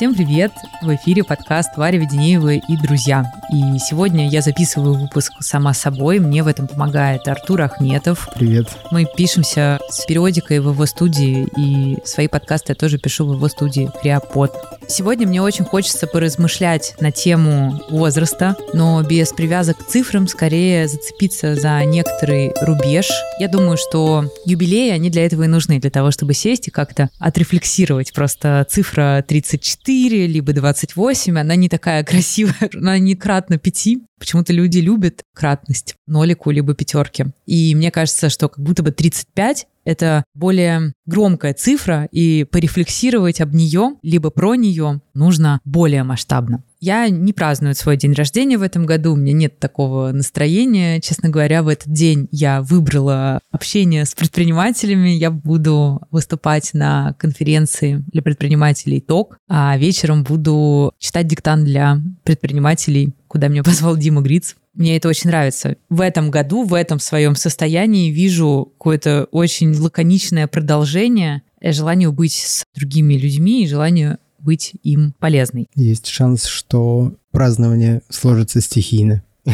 Всем привет! В эфире подкаст Варя Веденеева и друзья. И сегодня я записываю выпуск сама собой. Мне в этом помогает Артур Ахметов. Привет. Мы пишемся с периодикой в его студии, и свои подкасты я тоже пишу в его студии Криопод. Сегодня мне очень хочется поразмышлять на тему возраста, но без привязок к цифрам, скорее зацепиться за некоторый рубеж. Я думаю, что юбилеи, они для этого и нужны, для того, чтобы сесть и как-то отрефлексировать. Просто цифра 34, либо 28, она не такая красивая, она не кратно 5. Почему-то люди любят кратность, нолику либо пятерки. И мне кажется, что как будто бы 35 это более громкая цифра, и порефлексировать об нее, либо про нее нужно более масштабно. Я не праздную свой день рождения в этом году, у меня нет такого настроения. Честно говоря, в этот день я выбрала общение с предпринимателями. Я буду выступать на конференции для предпринимателей ТОК, а вечером буду читать диктант для предпринимателей, куда меня позвал Дима Гриц. Мне это очень нравится. В этом году, в этом своем состоянии вижу какое-то очень лаконичное продолжение желанию быть с другими людьми и желанию быть им полезной. Есть шанс, что празднование сложится стихийно.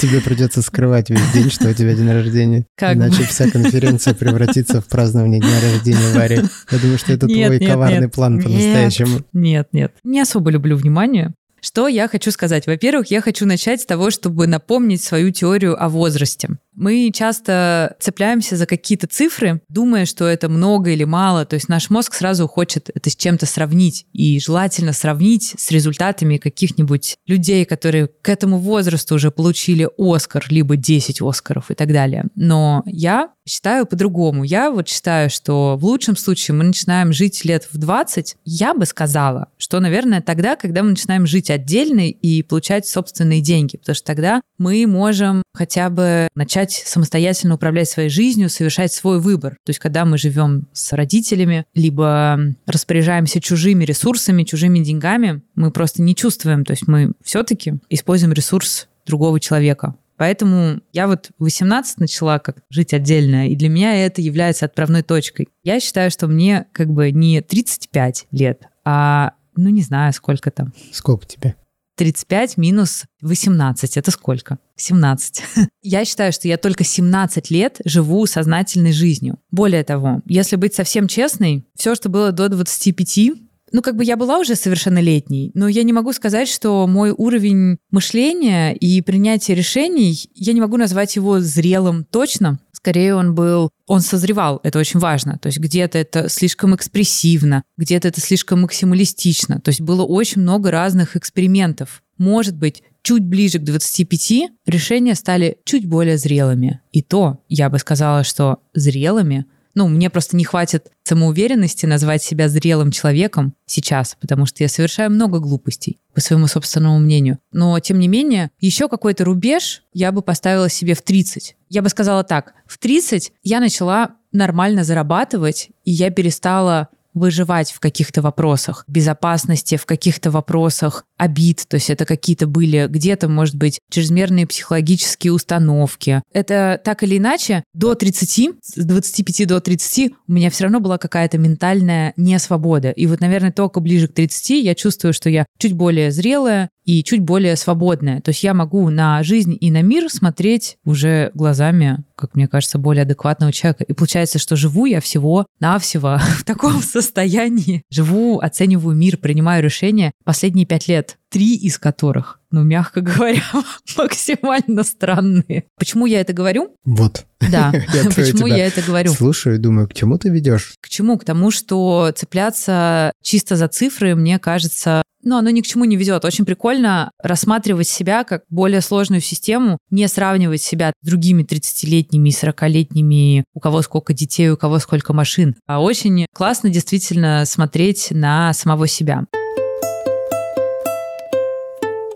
Тебе придется скрывать весь день, что у тебя день рождения. Как Иначе бы. вся конференция превратится в празднование дня рождения Вари. Я думаю, что это нет, твой нет, коварный нет. план по-настоящему. Нет, нет. Не особо люблю внимание. Что я хочу сказать? Во-первых, я хочу начать с того, чтобы напомнить свою теорию о возрасте. Мы часто цепляемся за какие-то цифры, думая, что это много или мало. То есть наш мозг сразу хочет это с чем-то сравнить. И желательно сравнить с результатами каких-нибудь людей, которые к этому возрасту уже получили Оскар, либо 10 Оскаров и так далее. Но я считаю по-другому. Я вот считаю, что в лучшем случае мы начинаем жить лет в 20. Я бы сказала, что, наверное, тогда, когда мы начинаем жить отдельно и получать собственные деньги. Потому что тогда мы можем хотя бы начать самостоятельно управлять своей жизнью, совершать свой выбор. То есть, когда мы живем с родителями, либо распоряжаемся чужими ресурсами, чужими деньгами, мы просто не чувствуем. То есть, мы все-таки используем ресурс другого человека. Поэтому я вот в 18 начала как жить отдельно, и для меня это является отправной точкой. Я считаю, что мне как бы не 35 лет, а ну не знаю, сколько там. Сколько тебе? 35 минус 18 — это сколько? 17. я считаю, что я только 17 лет живу сознательной жизнью. Более того, если быть совсем честной, все, что было до 25, ну, как бы я была уже совершеннолетней, но я не могу сказать, что мой уровень мышления и принятия решений, я не могу назвать его зрелым точно. Скорее он был, он созревал, это очень важно. То есть где-то это слишком экспрессивно, где-то это слишком максималистично. То есть было очень много разных экспериментов. Может быть, чуть ближе к 25 решения стали чуть более зрелыми. И то, я бы сказала, что зрелыми ну, мне просто не хватит самоуверенности назвать себя зрелым человеком сейчас, потому что я совершаю много глупостей, по своему собственному мнению. Но, тем не менее, еще какой-то рубеж я бы поставила себе в 30. Я бы сказала так, в 30 я начала нормально зарабатывать, и я перестала выживать в каких-то вопросах безопасности, в каких-то вопросах обид, то есть это какие-то были где-то, может быть, чрезмерные психологические установки. Это так или иначе, до 30, с 25 до 30 у меня все равно была какая-то ментальная несвобода. И вот, наверное, только ближе к 30 я чувствую, что я чуть более зрелая и чуть более свободная. То есть я могу на жизнь и на мир смотреть уже глазами как мне кажется, более адекватного человека. И получается, что живу я всего-навсего в таком состоянии. Живу, оцениваю мир, принимаю решения последние пять лет, три из которых, ну, мягко говоря, максимально странные. Почему я это говорю? Вот. Да, почему я это говорю? Слушаю и думаю, к чему ты ведешь? К чему? К тому, что цепляться чисто за цифры, мне кажется, но оно ни к чему не ведет. Очень прикольно рассматривать себя как более сложную систему, не сравнивать себя с другими 30-летними и 40-летними, у кого сколько детей, у кого сколько машин. А очень классно действительно смотреть на самого себя.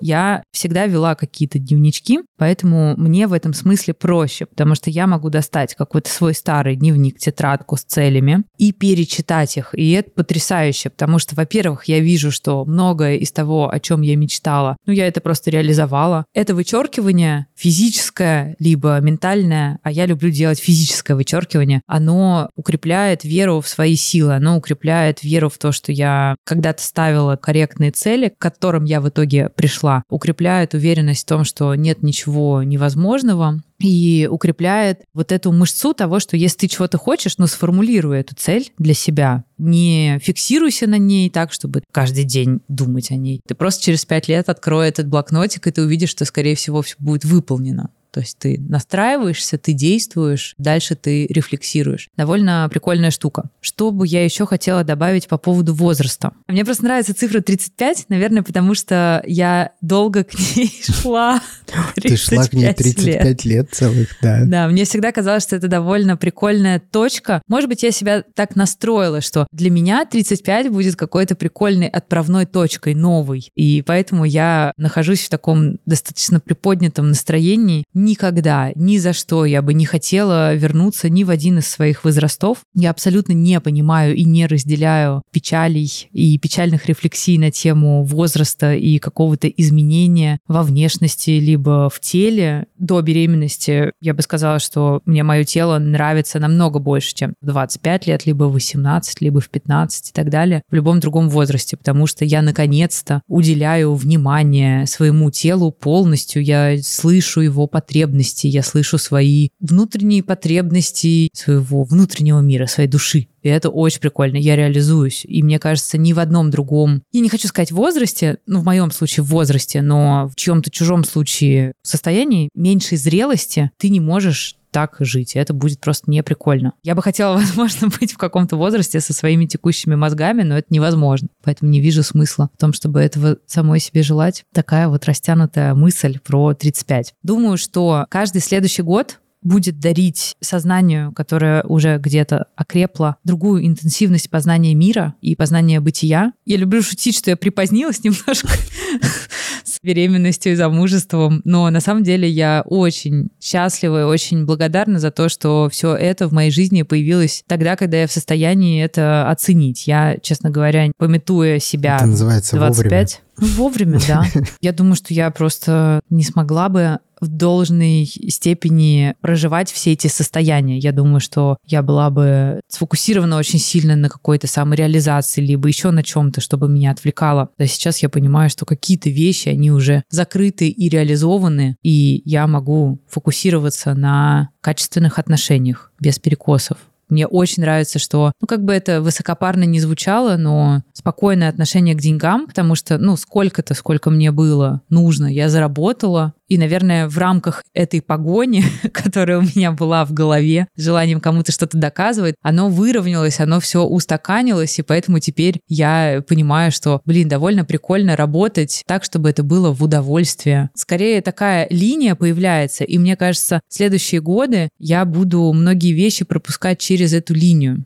Я всегда вела какие-то дневнички, поэтому мне в этом смысле проще, потому что я могу достать какой-то свой старый дневник, тетрадку с целями и перечитать их. И это потрясающе, потому что, во-первых, я вижу, что многое из того, о чем я мечтала, ну, я это просто реализовала. Это вычеркивание физическое, либо ментальное, а я люблю делать физическое вычеркивание, оно укрепляет веру в свои силы, оно укрепляет веру в то, что я когда-то ставила корректные цели, к которым я в итоге пришла, укрепляет уверенность в том, что нет ничего невозможного, и укрепляет вот эту мышцу того, что если ты чего-то хочешь, ну, сформулируй эту цель для себя. Не фиксируйся на ней так, чтобы каждый день думать о ней. Ты просто через пять лет открой этот блокнотик, и ты увидишь, что, скорее всего, все будет выполнено. То есть ты настраиваешься, ты действуешь, дальше ты рефлексируешь. Довольно прикольная штука. Что бы я еще хотела добавить по поводу возраста? Мне просто нравится цифра 35, наверное, потому что я долго к ней шла. Ты шла к ней 35 лет целых, да. Да, мне всегда казалось, что это довольно прикольная точка. Может быть, я себя так настроила, что для меня 35 будет какой-то прикольной отправной точкой, новой. И поэтому я нахожусь в таком достаточно приподнятом настроении, никогда, ни за что я бы не хотела вернуться ни в один из своих возрастов. Я абсолютно не понимаю и не разделяю печалей и печальных рефлексий на тему возраста и какого-то изменения во внешности либо в теле. До беременности я бы сказала, что мне мое тело нравится намного больше, чем в 25 лет, либо в 18, либо в 15 и так далее, в любом другом возрасте, потому что я наконец-то уделяю внимание своему телу полностью, я слышу его потребности, потребности, я слышу свои внутренние потребности своего внутреннего мира, своей души. И это очень прикольно. Я реализуюсь. И мне кажется, ни в одном другом, я не хочу сказать возрасте, ну, в моем случае в возрасте, но в чьем-то чужом случае состоянии меньшей зрелости ты не можешь так жить. это будет просто не прикольно. Я бы хотела, возможно, быть в каком-то возрасте со своими текущими мозгами, но это невозможно. Поэтому не вижу смысла в том, чтобы этого самой себе желать. Такая вот растянутая мысль про 35. Думаю, что каждый следующий год будет дарить сознанию, которое уже где-то окрепло, другую интенсивность познания мира и познания бытия. Я люблю шутить, что я припозднилась немножко с беременностью и замужеством, но на самом деле я очень счастлива и очень благодарна за то, что все это в моей жизни появилось тогда, когда я в состоянии это оценить. Я, честно говоря, пометуя себя это называется 25, вовремя. Вовремя, да. Я думаю, что я просто не смогла бы в должной степени проживать все эти состояния. Я думаю, что я была бы сфокусирована очень сильно на какой-то самореализации, либо еще на чем-то, чтобы меня отвлекало. А сейчас я понимаю, что какие-то вещи, они уже закрыты и реализованы, и я могу фокусироваться на качественных отношениях без перекосов. Мне очень нравится, что, ну, как бы это высокопарно не звучало, но спокойное отношение к деньгам, потому что, ну, сколько-то, сколько мне было нужно, я заработала, и, наверное, в рамках этой погони, которая у меня была в голове, желанием кому-то что-то доказывать, оно выровнялось, оно все устаканилось, и поэтому теперь я понимаю, что, блин, довольно прикольно работать так, чтобы это было в удовольствие. Скорее такая линия появляется, и мне кажется, в следующие годы я буду многие вещи пропускать через эту линию.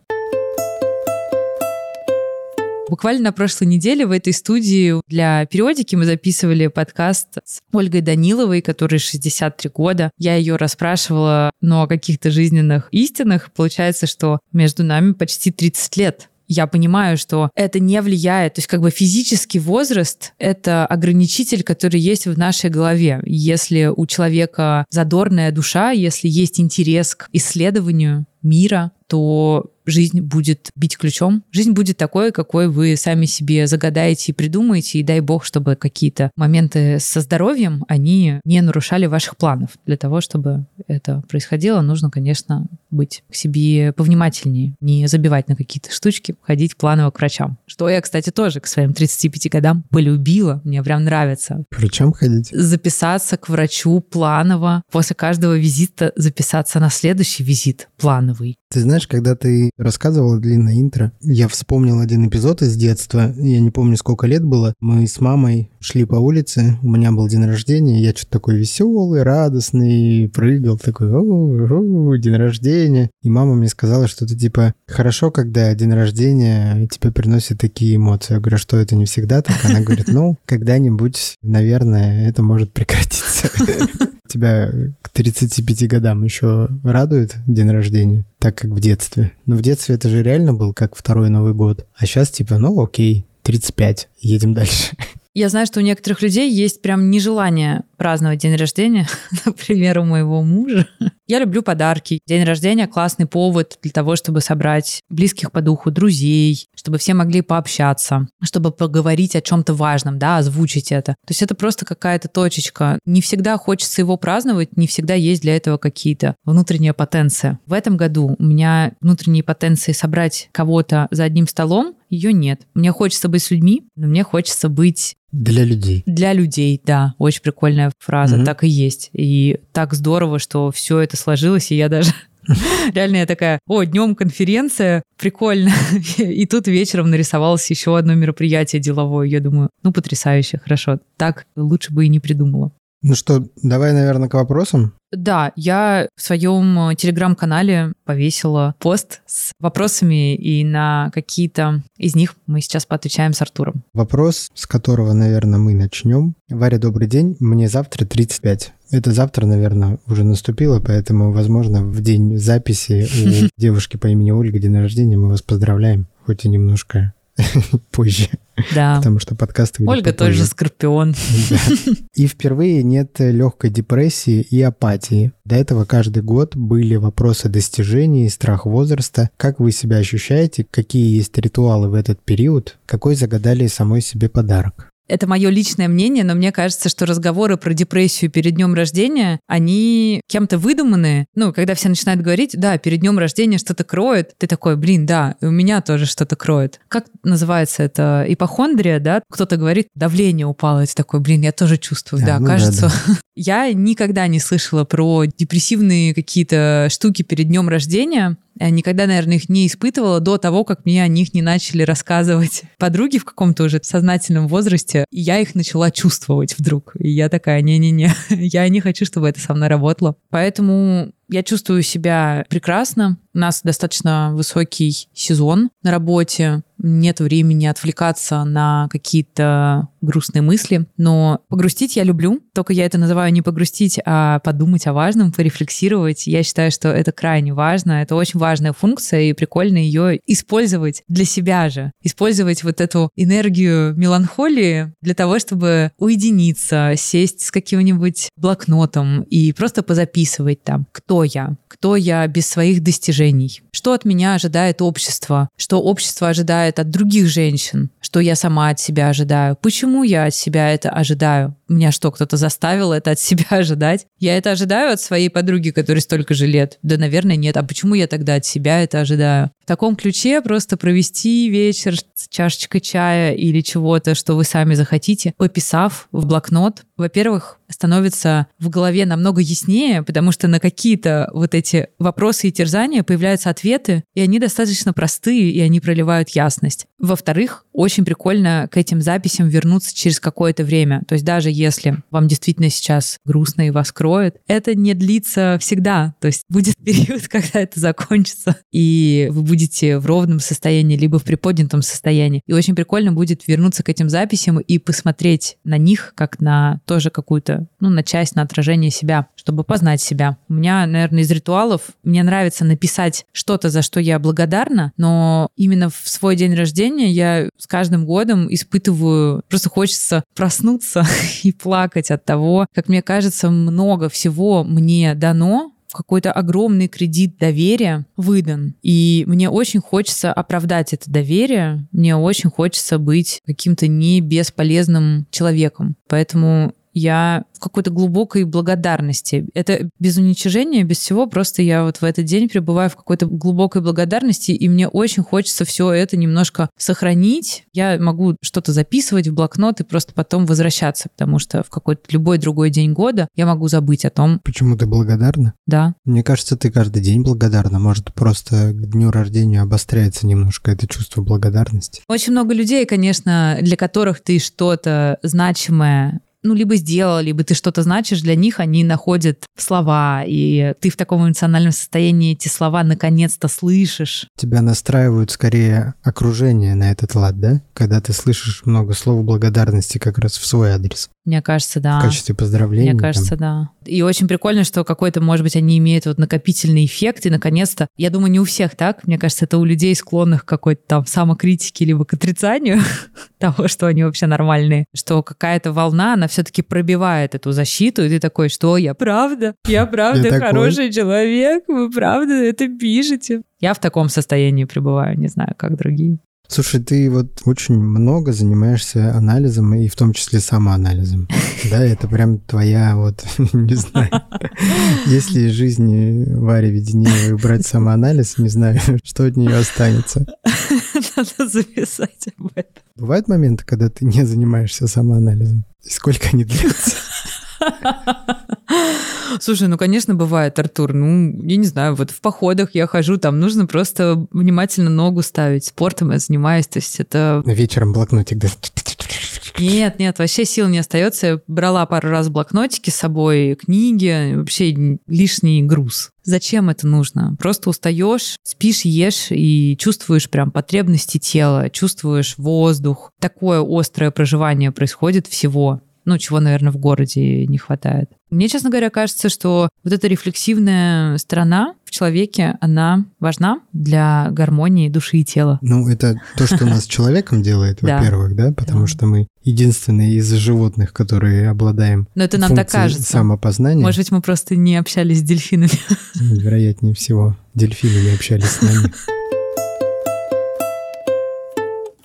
Буквально на прошлой неделе в этой студии для периодики мы записывали подкаст с Ольгой Даниловой, которой 63 года. Я ее расспрашивала, ну, о каких-то жизненных истинах. Получается, что между нами почти 30 лет я понимаю, что это не влияет. То есть как бы физический возраст — это ограничитель, который есть в нашей голове. Если у человека задорная душа, если есть интерес к исследованию мира, то жизнь будет бить ключом. Жизнь будет такой, какой вы сами себе загадаете и придумаете, и дай бог, чтобы какие-то моменты со здоровьем, они не нарушали ваших планов. Для того, чтобы это происходило, нужно, конечно, быть к себе повнимательнее, не забивать на какие-то штучки, ходить планово к врачам. Что я, кстати, тоже к своим 35 годам полюбила, мне прям нравится. К врачам ходить? Записаться к врачу планово, после каждого визита записаться на следующий визит of week. Ты знаешь, когда ты рассказывала длинное интро, я вспомнил один эпизод из детства. Я не помню, сколько лет было. Мы с мамой шли по улице, у меня был день рождения, я что-то такой веселый, радостный, прыгал, такой, о, о, день рождения. И мама мне сказала что-то типа, хорошо, когда день рождения тебе приносит такие эмоции. Я говорю, «А что это не всегда так? Она говорит, ну, когда-нибудь, наверное, это может прекратиться. Тебя к 35 годам еще радует день рождения, так как в детстве. Но в детстве это же реально был как второй Новый год. А сейчас типа, ну окей, 35, едем дальше. Я знаю, что у некоторых людей есть прям нежелание праздновать день рождения, например, у моего мужа. Я люблю подарки. День рождения — классный повод для того, чтобы собрать близких по духу друзей, чтобы все могли пообщаться, чтобы поговорить о чем-то важном, да, озвучить это. То есть это просто какая-то точечка. Не всегда хочется его праздновать, не всегда есть для этого какие-то внутренние потенции. В этом году у меня внутренние потенции собрать кого-то за одним столом, ее нет. Мне хочется быть с людьми, но мне хочется быть для людей. Для людей, да. Очень прикольная фраза. Угу. Так и есть. И так здорово, что все это сложилось, и я даже Реально я такая, о, днем конференция, прикольно. И тут вечером нарисовалось еще одно мероприятие деловое. Я думаю, ну, потрясающе, хорошо. Так лучше бы и не придумала. Ну что, давай, наверное, к вопросам. Да, я в своем э, телеграм-канале повесила пост с вопросами, и на какие-то из них мы сейчас поотвечаем с Артуром. Вопрос, с которого, наверное, мы начнем. Варя, добрый день. Мне завтра 35. Это завтра, наверное, уже наступило, поэтому, возможно, в день записи у девушки по имени Ольга день рождения мы вас поздравляем, хоть и немножко позже. Да. Потому что подкасты Ольга попозже. тоже скорпион. Да. И впервые нет легкой депрессии и апатии. До этого каждый год были вопросы достижений, страх возраста. Как вы себя ощущаете? Какие есть ритуалы в этот период? Какой загадали самой себе подарок? Это мое личное мнение, но мне кажется, что разговоры про депрессию перед днем рождения, они кем-то выдуманы. Ну, когда все начинают говорить, да, перед днем рождения что-то кроет, ты такой, блин, да, у меня тоже что-то кроет. Как называется это? Ипохондрия, да? Кто-то говорит, давление упало, и ты такой, блин, я тоже чувствую, да, да ну кажется. Да, да. Я никогда не слышала про депрессивные какие-то штуки перед днем рождения. Я никогда, наверное, их не испытывала до того, как мне о них не начали рассказывать подруги в каком-то уже сознательном возрасте. И я их начала чувствовать вдруг. И я такая, не-не-не, я не хочу, чтобы это со мной работало. Поэтому я чувствую себя прекрасно. У нас достаточно высокий сезон на работе. Нет времени отвлекаться на какие-то грустные мысли. Но погрустить я люблю. Только я это называю не погрустить, а подумать о важном, порефлексировать. Я считаю, что это крайне важно. Это очень важная функция, и прикольно ее использовать для себя же. Использовать вот эту энергию меланхолии для того, чтобы уединиться, сесть с каким-нибудь блокнотом и просто позаписывать там, кто я, кто я без своих достижений, что от меня ожидает общество, что общество ожидает от других женщин, что я сама от себя ожидаю, почему я от себя это ожидаю. Меня что, кто-то заставил это от себя ожидать? Я это ожидаю от своей подруги, которой столько же лет? Да, наверное, нет. А почему я тогда от себя это ожидаю? В таком ключе просто провести вечер с чашечкой чая или чего-то, что вы сами захотите, пописав в блокнот. Во-первых, становится в голове намного яснее, потому что на какие-то вот эти вопросы и терзания появляются ответы, и они достаточно простые, и они проливают ясность. Во-вторых, очень прикольно к этим записям вернуться через какое-то время. То есть даже если вам действительно сейчас грустно и вас кроет, это не длится всегда. То есть будет период, когда это закончится, и вы будете в ровном состоянии, либо в приподнятом состоянии. И очень прикольно будет вернуться к этим записям и посмотреть на них как на тоже какую-то, ну, на часть, на отражение себя, чтобы познать себя. У меня, наверное, из ритуалов мне нравится написать что-то, за что я благодарна, но именно в свой день рождения я с каждым годом испытываю, просто хочется проснуться и плакать от того, как мне кажется, много всего мне дано, какой-то огромный кредит доверия выдан. И мне очень хочется оправдать это доверие, мне очень хочется быть каким-то не бесполезным человеком. Поэтому я в какой-то глубокой благодарности. Это без уничижения, без всего, просто я вот в этот день пребываю в какой-то глубокой благодарности, и мне очень хочется все это немножко сохранить. Я могу что-то записывать в блокнот и просто потом возвращаться, потому что в какой-то любой другой день года я могу забыть о том. Почему ты благодарна? Да. Мне кажется, ты каждый день благодарна. Может, просто к дню рождения обостряется немножко это чувство благодарности. Очень много людей, конечно, для которых ты что-то значимое ну, либо сделал, либо ты что-то значишь, для них они находят слова, и ты в таком эмоциональном состоянии эти слова наконец-то слышишь. Тебя настраивают скорее окружение на этот лад, да? Когда ты слышишь много слов благодарности как раз в свой адрес. Мне кажется, да. В качестве поздравления. Мне кажется, там. да. И очень прикольно, что какой-то, может быть, они имеют вот накопительный эффект, и наконец-то, я думаю, не у всех так, мне кажется, это у людей, склонных к какой-то там самокритике, либо к отрицанию того, что они вообще нормальные, что какая-то волна, она все-таки пробивает эту защиту, и ты такой, что я правда, я правда я хороший такой. человек, вы правда это пишете. Я в таком состоянии пребываю, не знаю, как другие. Слушай, ты вот очень много занимаешься анализом и в том числе самоанализом. Да, это прям твоя вот, не знаю, если из жизни Вари Веденеевой убрать самоанализ, не знаю, что от нее останется. Надо записать об этом. Бывают моменты, когда ты не занимаешься самоанализом? И сколько они длятся? Слушай, ну, конечно, бывает, Артур. Ну, я не знаю, вот в походах я хожу, там нужно просто внимательно ногу ставить. Спортом я занимаюсь, то есть это... Вечером блокнотик, да? Нет, нет, вообще сил не остается. Я брала пару раз блокнотики с собой, книги, вообще лишний груз. Зачем это нужно? Просто устаешь, спишь, ешь и чувствуешь прям потребности тела, чувствуешь воздух. Такое острое проживание происходит всего ну, чего, наверное, в городе не хватает. Мне, честно говоря, кажется, что вот эта рефлексивная сторона в человеке, она важна для гармонии души и тела. Ну, это то, что нас человеком делает, во-первых, да, потому что мы единственные из животных, которые обладаем Но это нам так кажется. самопознания. Может быть, мы просто не общались с дельфинами. Вероятнее всего, дельфины не общались с нами.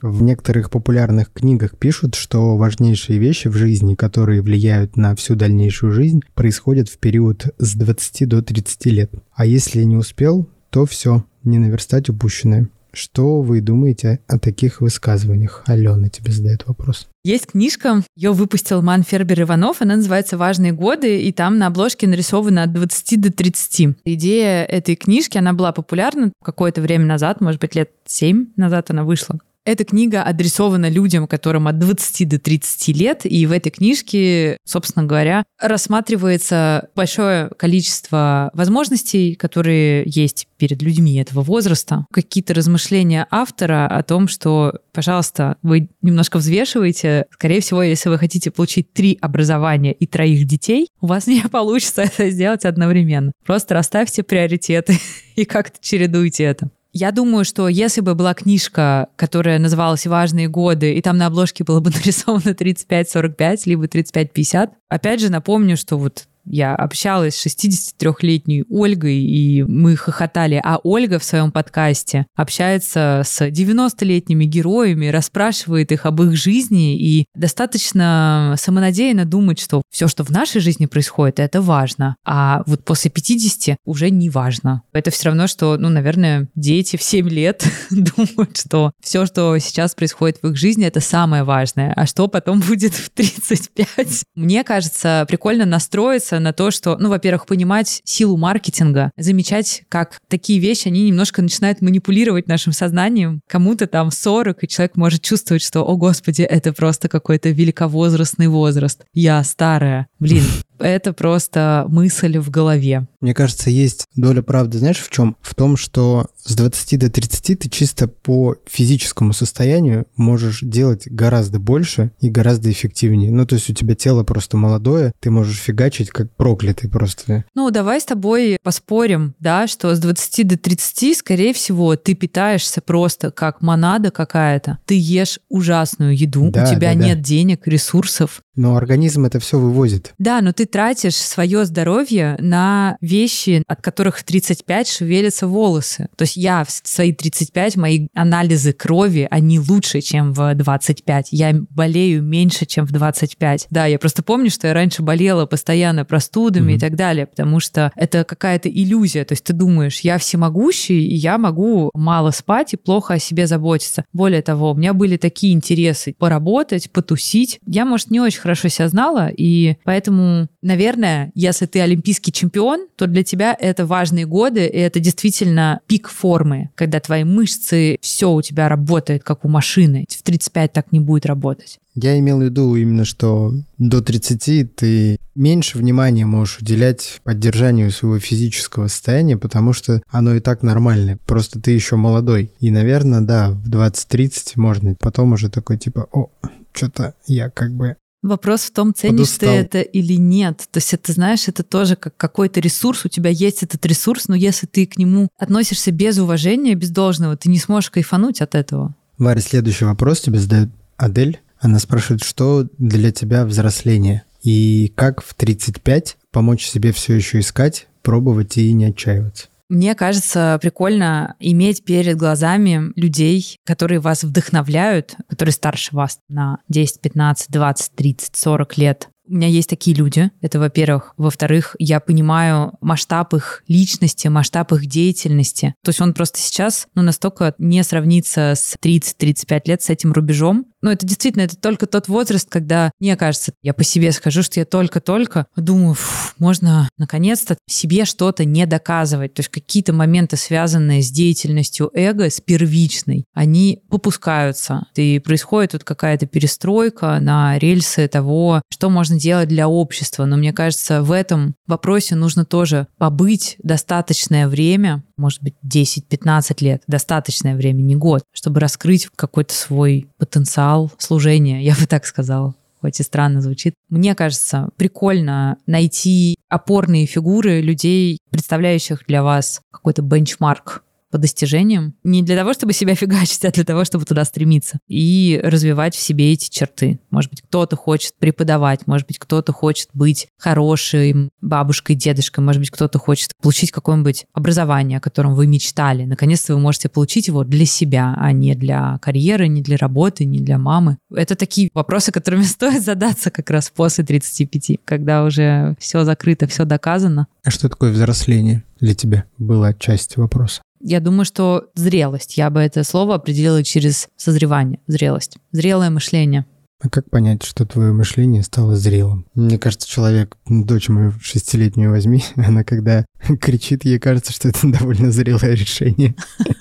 В некоторых популярных книгах пишут, что важнейшие вещи в жизни, которые влияют на всю дальнейшую жизнь, происходят в период с 20 до 30 лет. А если не успел, то все, не наверстать упущенное. Что вы думаете о таких высказываниях? Алена тебе задает вопрос. Есть книжка, ее выпустил Ман Фербер Иванов, она называется «Важные годы», и там на обложке нарисовано от 20 до 30. Идея этой книжки, она была популярна какое-то время назад, может быть, лет 7 назад она вышла. Эта книга адресована людям, которым от 20 до 30 лет, и в этой книжке, собственно говоря, рассматривается большое количество возможностей, которые есть перед людьми этого возраста. Какие-то размышления автора о том, что, пожалуйста, вы немножко взвешиваете. Скорее всего, если вы хотите получить три образования и троих детей, у вас не получится это сделать одновременно. Просто расставьте приоритеты и как-то чередуйте это. Я думаю, что если бы была книжка, которая называлась «Важные годы», и там на обложке было бы нарисовано 35-45, либо 35-50, опять же напомню, что вот я общалась с 63-летней Ольгой, и мы хохотали. А Ольга в своем подкасте общается с 90-летними героями, расспрашивает их об их жизни, и достаточно самонадеянно думать, что все, что в нашей жизни происходит, это важно. А вот после 50 уже не важно. Это все равно, что, ну, наверное, дети в 7 лет думают, что все, что сейчас происходит в их жизни, это самое важное. А что потом будет в 35? Мне кажется, прикольно настроиться на то, что, ну, во-первых, понимать силу маркетинга, замечать, как такие вещи, они немножко начинают манипулировать нашим сознанием. Кому-то там 40, и человек может чувствовать, что, о господи, это просто какой-то великовозрастный возраст. Я старая. Блин, это просто мысль в голове. Мне кажется, есть доля правды, знаешь, в чем? В том, что с 20 до 30 ты чисто по физическому состоянию можешь делать гораздо больше и гораздо эффективнее. Ну, то есть у тебя тело просто молодое, ты можешь фигачить как проклятый просто. Ну, давай с тобой поспорим, да, что с 20 до 30, скорее всего, ты питаешься просто как монада какая-то. Ты ешь ужасную еду, да, у тебя да, нет да. денег, ресурсов. Но организм это все вывозит. Да, но ты тратишь свое здоровье на вещи, от которых в 35 шевелятся волосы. То есть я в свои 35, мои анализы крови, они лучше, чем в 25. Я болею меньше, чем в 25. Да, я просто помню, что я раньше болела постоянно простудами mm-hmm. и так далее, потому что это какая-то иллюзия. То есть ты думаешь, я всемогущий, и я могу мало спать и плохо о себе заботиться. Более того, у меня были такие интересы поработать, потусить. Я, может, не очень хорошо себя знала, и поэтому, наверное, если ты олимпийский чемпион, то для тебя это важные годы, и это действительно пик формы, когда твои мышцы, все у тебя работает, как у машины. В 35 так не будет работать. Я имел в виду именно, что до 30 ты меньше внимания можешь уделять поддержанию своего физического состояния, потому что оно и так нормальное. Просто ты еще молодой. И, наверное, да, в 20-30 можно потом уже такой типа, о, что-то я как бы Вопрос в том, ценишь Подустал. ты это или нет. То есть это, знаешь, это тоже как какой-то ресурс, у тебя есть этот ресурс, но если ты к нему относишься без уважения, без должного, ты не сможешь кайфануть от этого. Варя, следующий вопрос тебе задает Адель. Она спрашивает, что для тебя взросление? И как в 35 помочь себе все еще искать, пробовать и не отчаиваться? Мне кажется, прикольно иметь перед глазами людей, которые вас вдохновляют, которые старше вас на 10, 15, 20, 30, 40 лет. У меня есть такие люди, это во-первых. Во-вторых, я понимаю масштаб их личности, масштаб их деятельности. То есть он просто сейчас ну, настолько не сравнится с 30-35 лет с этим рубежом, ну, это действительно, это только тот возраст, когда, мне кажется, я по себе скажу, что я только-только думаю, можно наконец-то себе что-то не доказывать. То есть какие-то моменты, связанные с деятельностью эго, с первичной, они попускаются. И происходит вот какая-то перестройка на рельсы того, что можно делать для общества. Но мне кажется, в этом вопросе нужно тоже побыть достаточное время, может быть, 10-15 лет, достаточное время, не год, чтобы раскрыть какой-то свой потенциал служения, я бы так сказала хоть и странно звучит. Мне кажется, прикольно найти опорные фигуры людей, представляющих для вас какой-то бенчмарк по достижениям. Не для того, чтобы себя фигачить, а для того, чтобы туда стремиться. И развивать в себе эти черты. Может быть, кто-то хочет преподавать, может быть, кто-то хочет быть хорошей бабушкой, дедушкой, может быть, кто-то хочет получить какое-нибудь образование, о котором вы мечтали. Наконец-то вы можете получить его для себя, а не для карьеры, не для работы, не для мамы. Это такие вопросы, которыми стоит задаться как раз после 35, когда уже все закрыто, все доказано. А что такое взросление для тебя? Была часть вопроса. Я думаю, что зрелость, я бы это слово определила через созревание, зрелость, зрелое мышление. А как понять, что твое мышление стало зрелым? Мне кажется, человек, дочь мою шестилетнюю возьми, она когда кричит, ей кажется, что это довольно зрелое решение.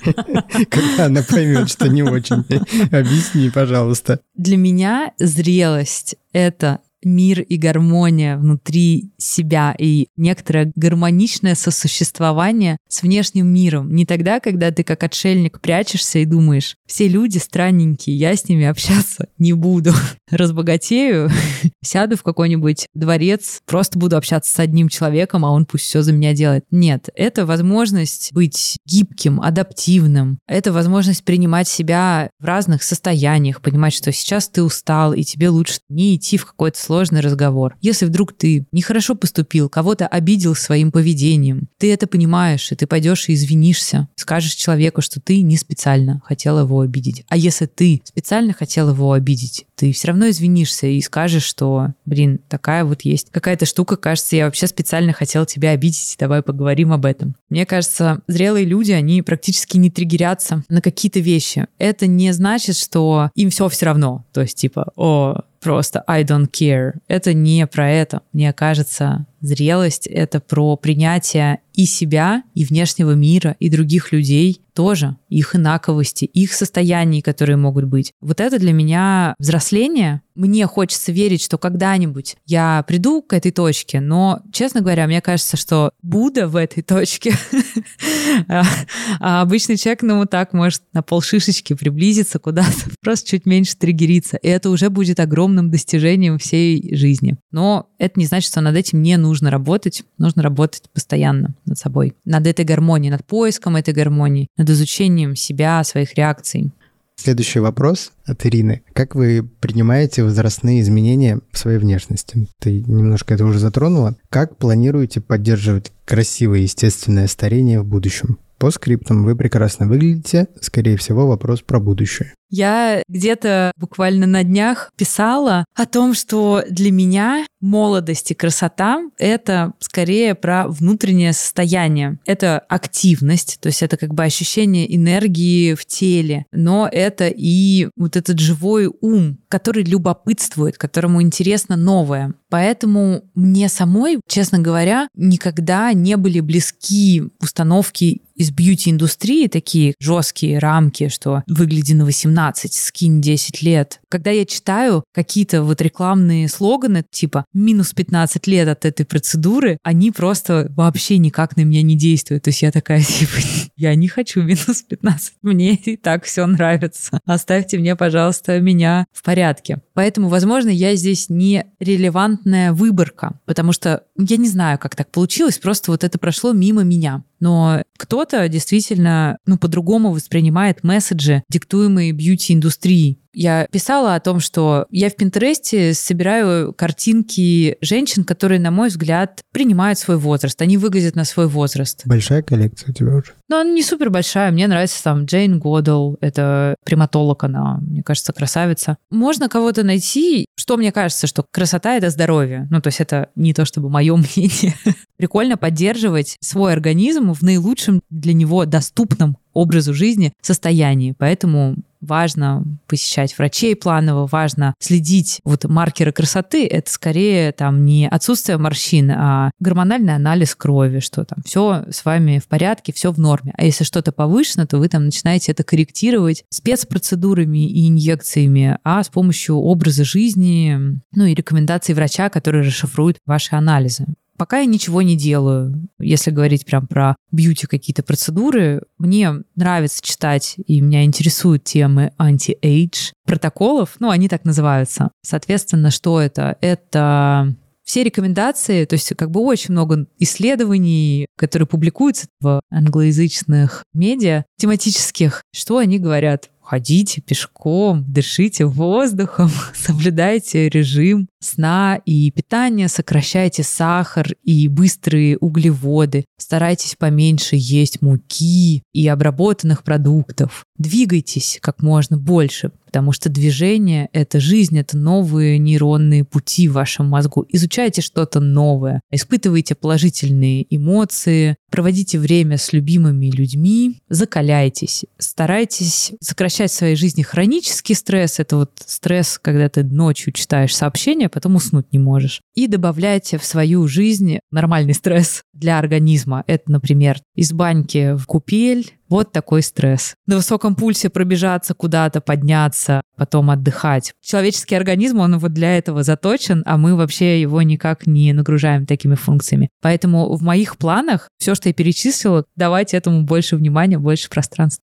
Когда она поймет, что не очень. Объясни, пожалуйста. Для меня зрелость — это мир и гармония внутри себя и некоторое гармоничное сосуществование с внешним миром. Не тогда, когда ты как отшельник прячешься и думаешь, все люди странненькие, я с ними общаться не буду. Разбогатею, сяду в какой-нибудь дворец, просто буду общаться с одним человеком, а он пусть все за меня делает. Нет, это возможность быть гибким, адаптивным. Это возможность принимать себя в разных состояниях, понимать, что сейчас ты устал, и тебе лучше не идти в какой-то сложный разговор. Если вдруг ты нехорошо поступил, кого-то обидел своим поведением, ты это понимаешь, и ты пойдешь и извинишься, скажешь человеку, что ты не специально хотел его обидеть. А если ты специально хотел его обидеть, ты все равно извинишься и скажешь, что, блин, такая вот есть какая-то штука, кажется, я вообще специально хотел тебя обидеть, давай поговорим об этом. Мне кажется, зрелые люди, они практически не триггерятся на какие-то вещи. Это не значит, что им все все равно. То есть, типа, о, просто I don't care. Это не про это. Мне кажется, зрелость — это про принятие и себя, и внешнего мира, и других людей тоже, их инаковости, их состояний, которые могут быть. Вот это для меня взросление. Мне хочется верить, что когда-нибудь я приду к этой точке, но, честно говоря, мне кажется, что Будда в этой точке, а, обычный человек, ну, так может на полшишечки приблизиться куда-то, просто чуть меньше триггериться, и это уже будет огромным достижением всей жизни. Но это не значит, что над этим не нужно работать, нужно работать постоянно над собой, над этой гармонией, над поиском этой гармонии, над изучением себя, своих реакций. Следующий вопрос от Ирины. Как вы принимаете возрастные изменения в своей внешности? Ты немножко это уже затронула. Как планируете поддерживать красивое естественное старение в будущем? По скриптам вы прекрасно выглядите. Скорее всего, вопрос про будущее. Я где-то буквально на днях писала о том, что для меня молодость и красота — это скорее про внутреннее состояние. Это активность, то есть это как бы ощущение энергии в теле, но это и вот этот живой ум, который любопытствует, которому интересно новое. Поэтому мне самой, честно говоря, никогда не были близки установки из бьюти-индустрии, такие жесткие рамки, что выгляди на 18, скинь 10 лет. Когда я читаю какие-то вот рекламные слоганы, типа минус 15 лет от этой процедуры, они просто вообще никак на меня не действуют. То есть я такая, типа, я не хочу минус 15, мне и так все нравится. Оставьте мне, пожалуйста, меня в порядке. Поэтому, возможно, я здесь не релевантная выборка, потому что я не знаю, как так получилось, просто вот это прошло мимо меня. Но кто-то действительно ну, по-другому воспринимает месседжи, диктуемые бьюти-индустрией. Я писала о том, что я в Пинтересте собираю картинки женщин, которые, на мой взгляд, принимают свой возраст. Они выглядят на свой возраст. Большая коллекция у тебя уже? Ну, она не супер большая. Мне нравится там Джейн Годдл. Это приматолог она, мне кажется, красавица. Можно кого-то найти. Что мне кажется, что красота — это здоровье. Ну, то есть это не то чтобы мое мнение. Прикольно поддерживать свой организм в наилучшем для него доступном образу жизни состоянии. Поэтому важно посещать врачей планово, важно следить. Вот маркеры красоты — это скорее там не отсутствие морщин, а гормональный анализ крови, что там все с вами в порядке, все в норме. А если что-то повышено, то вы там начинаете это корректировать спецпроцедурами и инъекциями, а с помощью образа жизни, ну и рекомендаций врача, который расшифрует ваши анализы. Пока я ничего не делаю. Если говорить прям про beauty какие-то процедуры, мне нравится читать, и меня интересуют темы anti-age протоколов, ну, они так называются. Соответственно, что это? Это все рекомендации, то есть как бы очень много исследований, которые публикуются в англоязычных медиа тематических, что они говорят ходите пешком, дышите воздухом, соблюдайте режим сна и питания, сокращайте сахар и быстрые углеводы, старайтесь поменьше есть муки и обработанных продуктов. Двигайтесь как можно больше, потому что движение — это жизнь, это новые нейронные пути в вашем мозгу. Изучайте что-то новое, испытывайте положительные эмоции, проводите время с любимыми людьми, закаляйтесь, старайтесь сокращать в своей жизни хронический стресс, это вот стресс, когда ты ночью читаешь сообщения, потом уснуть не можешь, и добавляйте в свою жизнь нормальный стресс для организма. Это, например, из баньки в купель, вот такой стресс. На высоком пульсе пробежаться куда-то, подняться, потом отдыхать. Человеческий организм, он вот для этого заточен, а мы вообще его никак не нагружаем такими функциями. Поэтому в моих планах все, что я перечислила, давайте этому больше внимания, больше пространства.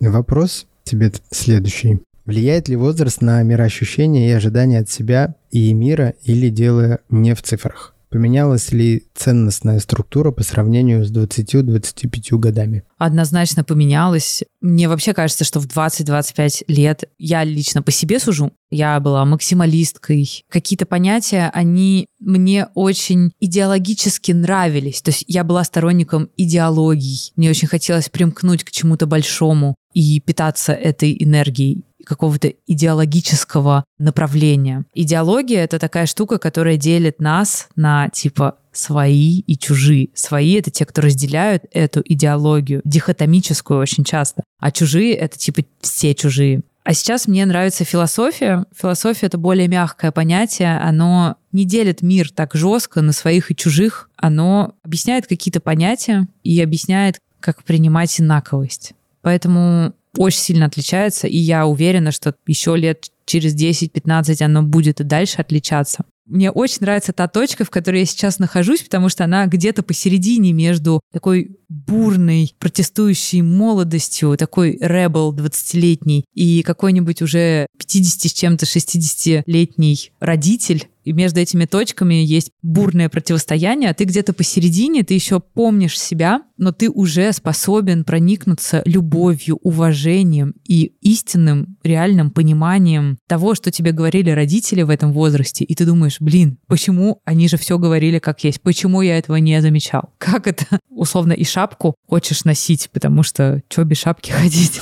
Вопрос тебе следующий. Влияет ли возраст на мироощущение и ожидания от себя и мира или дело не в цифрах? Поменялась ли ценностная структура по сравнению с 20-25 годами? Однозначно поменялась. Мне вообще кажется, что в 20-25 лет я лично по себе сужу. Я была максималисткой. Какие-то понятия, они мне очень идеологически нравились. То есть я была сторонником идеологий. Мне очень хотелось примкнуть к чему-то большому и питаться этой энергией какого-то идеологического направления. Идеология — это такая штука, которая делит нас на типа свои и чужие. Свои — это те, кто разделяют эту идеологию, дихотомическую очень часто. А чужие — это типа все чужие. А сейчас мне нравится философия. Философия — это более мягкое понятие. Оно не делит мир так жестко на своих и чужих. Оно объясняет какие-то понятия и объясняет, как принимать инаковость. Поэтому очень сильно отличается, и я уверена, что еще лет через 10-15 оно будет и дальше отличаться. Мне очень нравится та точка, в которой я сейчас нахожусь, потому что она где-то посередине между такой бурной, протестующей молодостью, такой ребел 20-летний и какой-нибудь уже 50 с чем-то 60-летний родитель, и между этими точками есть бурное противостояние, а ты где-то посередине, ты еще помнишь себя, но ты уже способен проникнуться любовью, уважением и истинным, реальным пониманием того, что тебе говорили родители в этом возрасте, и ты думаешь, блин, почему они же все говорили как есть, почему я этого не замечал? Как это, условно, и шапку хочешь носить, потому что что без шапки ходить?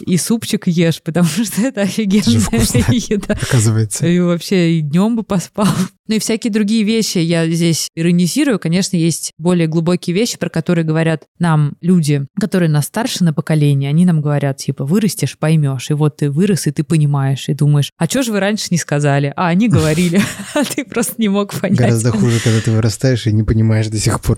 И супчик ешь, потому что это офигенная еда. Оказывается. И вообще и днем бы поспал. Ну и всякие другие вещи я здесь иронизирую. Конечно, есть более глубокие вещи, про которые говорят нам люди, которые нас старше на поколение. Они нам говорят, типа, вырастешь, поймешь. И вот ты вырос, и ты понимаешь, и думаешь, а что же вы раньше не сказали? А они говорили, а ты просто не мог понять. Гораздо хуже, когда ты вырастаешь и не понимаешь до сих пор.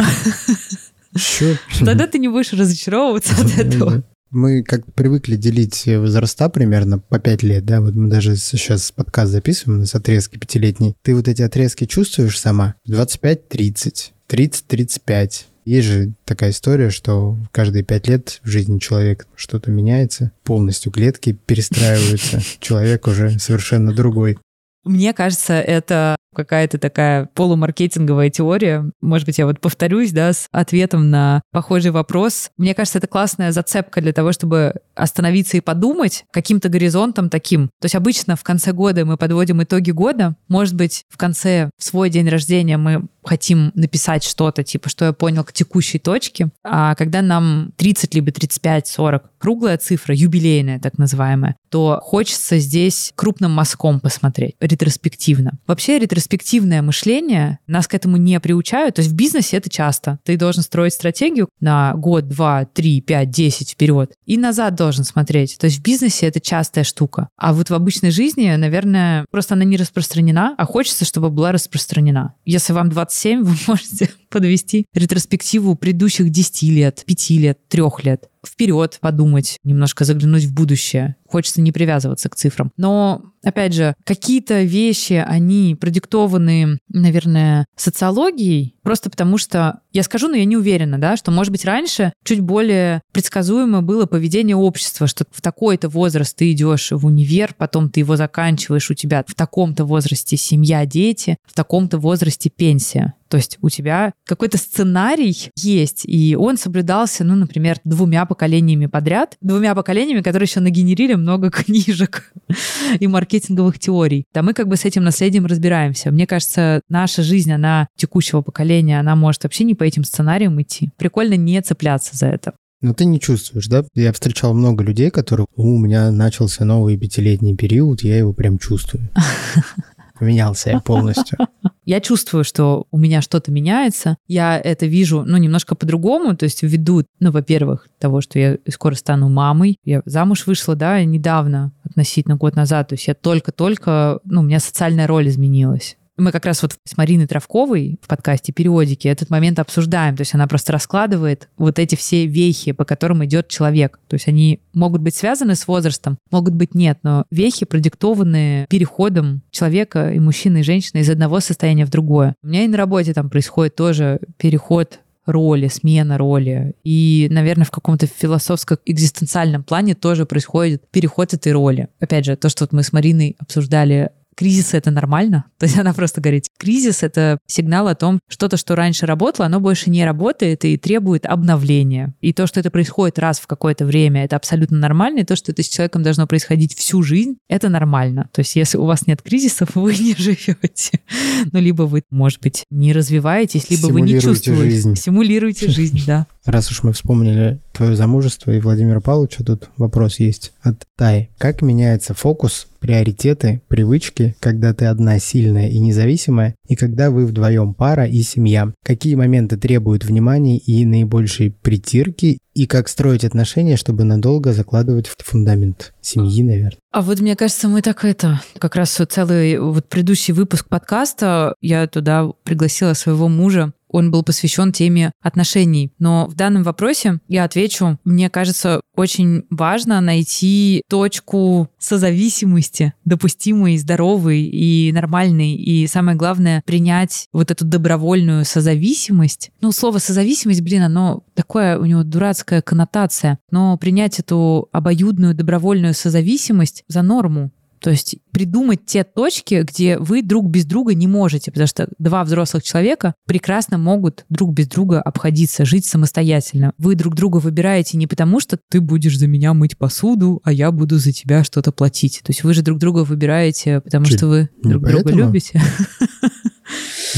Тогда ты не будешь разочаровываться от этого мы как привыкли делить возраста примерно по 5 лет, да, вот мы даже сейчас подкаст записываем, у нас отрезки пятилетние. Ты вот эти отрезки чувствуешь сама? 25-30, 30-35. Есть же такая история, что каждые пять лет в жизни человека что-то меняется, полностью клетки перестраиваются, человек уже совершенно другой. Мне кажется, это какая-то такая полумаркетинговая теория. Может быть, я вот повторюсь, да, с ответом на похожий вопрос. Мне кажется, это классная зацепка для того, чтобы остановиться и подумать каким-то горизонтом таким. То есть обычно в конце года мы подводим итоги года. Может быть, в конце, в свой день рождения мы хотим написать что-то, типа, что я понял к текущей точке. А когда нам 30, либо 35, 40, круглая цифра, юбилейная так называемая, то хочется здесь крупным мазком посмотреть, ретроспективно. Вообще ретроспективное мышление, нас к этому не приучают, то есть в бизнесе это часто. Ты должен строить стратегию на год, два, три, пять, десять вперед, и назад должен смотреть. То есть в бизнесе это частая штука. А вот в обычной жизни, наверное, просто она не распространена, а хочется, чтобы была распространена. Если вам 27, вы можете подвести ретроспективу предыдущих 10 лет, 5 лет, 3 лет вперед подумать, немножко заглянуть в будущее. Хочется не привязываться к цифрам. Но, опять же, какие-то вещи, они продиктованы, наверное, социологией, просто потому что, я скажу, но я не уверена, да, что, может быть, раньше чуть более предсказуемо было поведение общества, что в такой-то возраст ты идешь в универ, потом ты его заканчиваешь, у тебя в таком-то возрасте семья, дети, в таком-то возрасте пенсия. То есть у тебя какой-то сценарий есть, и он соблюдался, ну, например, двумя поколениями подряд, двумя поколениями, которые еще нагенерили много книжек и маркетинговых теорий. Да мы как бы с этим наследием разбираемся. Мне кажется, наша жизнь, она текущего поколения, она может вообще не по этим сценариям идти. Прикольно не цепляться за это. Но ты не чувствуешь, да? Я встречал много людей, которые, у меня начался новый пятилетний период, я его прям чувствую. Поменялся я полностью. Я чувствую, что у меня что-то меняется. Я это вижу, ну, немножко по-другому. То есть ввиду, ну, во-первых, того, что я скоро стану мамой. Я замуж вышла, да, недавно, относительно год назад. То есть я только-только, ну, у меня социальная роль изменилась. Мы как раз вот с Мариной Травковой в подкасте «Периодики» этот момент обсуждаем. То есть она просто раскладывает вот эти все вехи, по которым идет человек. То есть они могут быть связаны с возрастом, могут быть нет, но вехи продиктованы переходом человека и мужчины, и женщины из одного состояния в другое. У меня и на работе там происходит тоже переход роли, смена роли. И, наверное, в каком-то философско-экзистенциальном плане тоже происходит переход этой роли. Опять же, то, что вот мы с Мариной обсуждали кризис это нормально. То есть она просто говорит, кризис это сигнал о том, что-то, что раньше работало, оно больше не работает и требует обновления. И то, что это происходит раз в какое-то время, это абсолютно нормально. И то, что это с человеком должно происходить всю жизнь, это нормально. То есть если у вас нет кризисов, вы не живете. Ну, либо вы, может быть, не развиваетесь, либо вы не чувствуете. Жизнь. Симулируете жизнь, да. Раз уж мы вспомнили твое замужество и Владимира Павловича, тут вопрос есть от Тай. Как меняется фокус, приоритеты, привычки, когда ты одна сильная и независимая, и когда вы вдвоем пара и семья? Какие моменты требуют внимания и наибольшей притирки, и как строить отношения, чтобы надолго закладывать в фундамент семьи, наверное? А вот мне кажется, мы так это, как раз целый вот предыдущий выпуск подкаста, я туда пригласила своего мужа, он был посвящен теме отношений. Но в данном вопросе я отвечу, мне кажется, очень важно найти точку созависимости, допустимой, здоровой и нормальной. И самое главное, принять вот эту добровольную созависимость. Ну, слово созависимость, блин, оно такое, у него дурацкая коннотация. Но принять эту обоюдную добровольную созависимость за норму, То есть придумать те точки, где вы друг без друга не можете, потому что два взрослых человека прекрасно могут друг без друга обходиться, жить самостоятельно. Вы друг друга выбираете не потому, что ты будешь за меня мыть посуду, а я буду за тебя что-то платить. То есть вы же друг друга выбираете, потому Чуть что вы друг друга любите.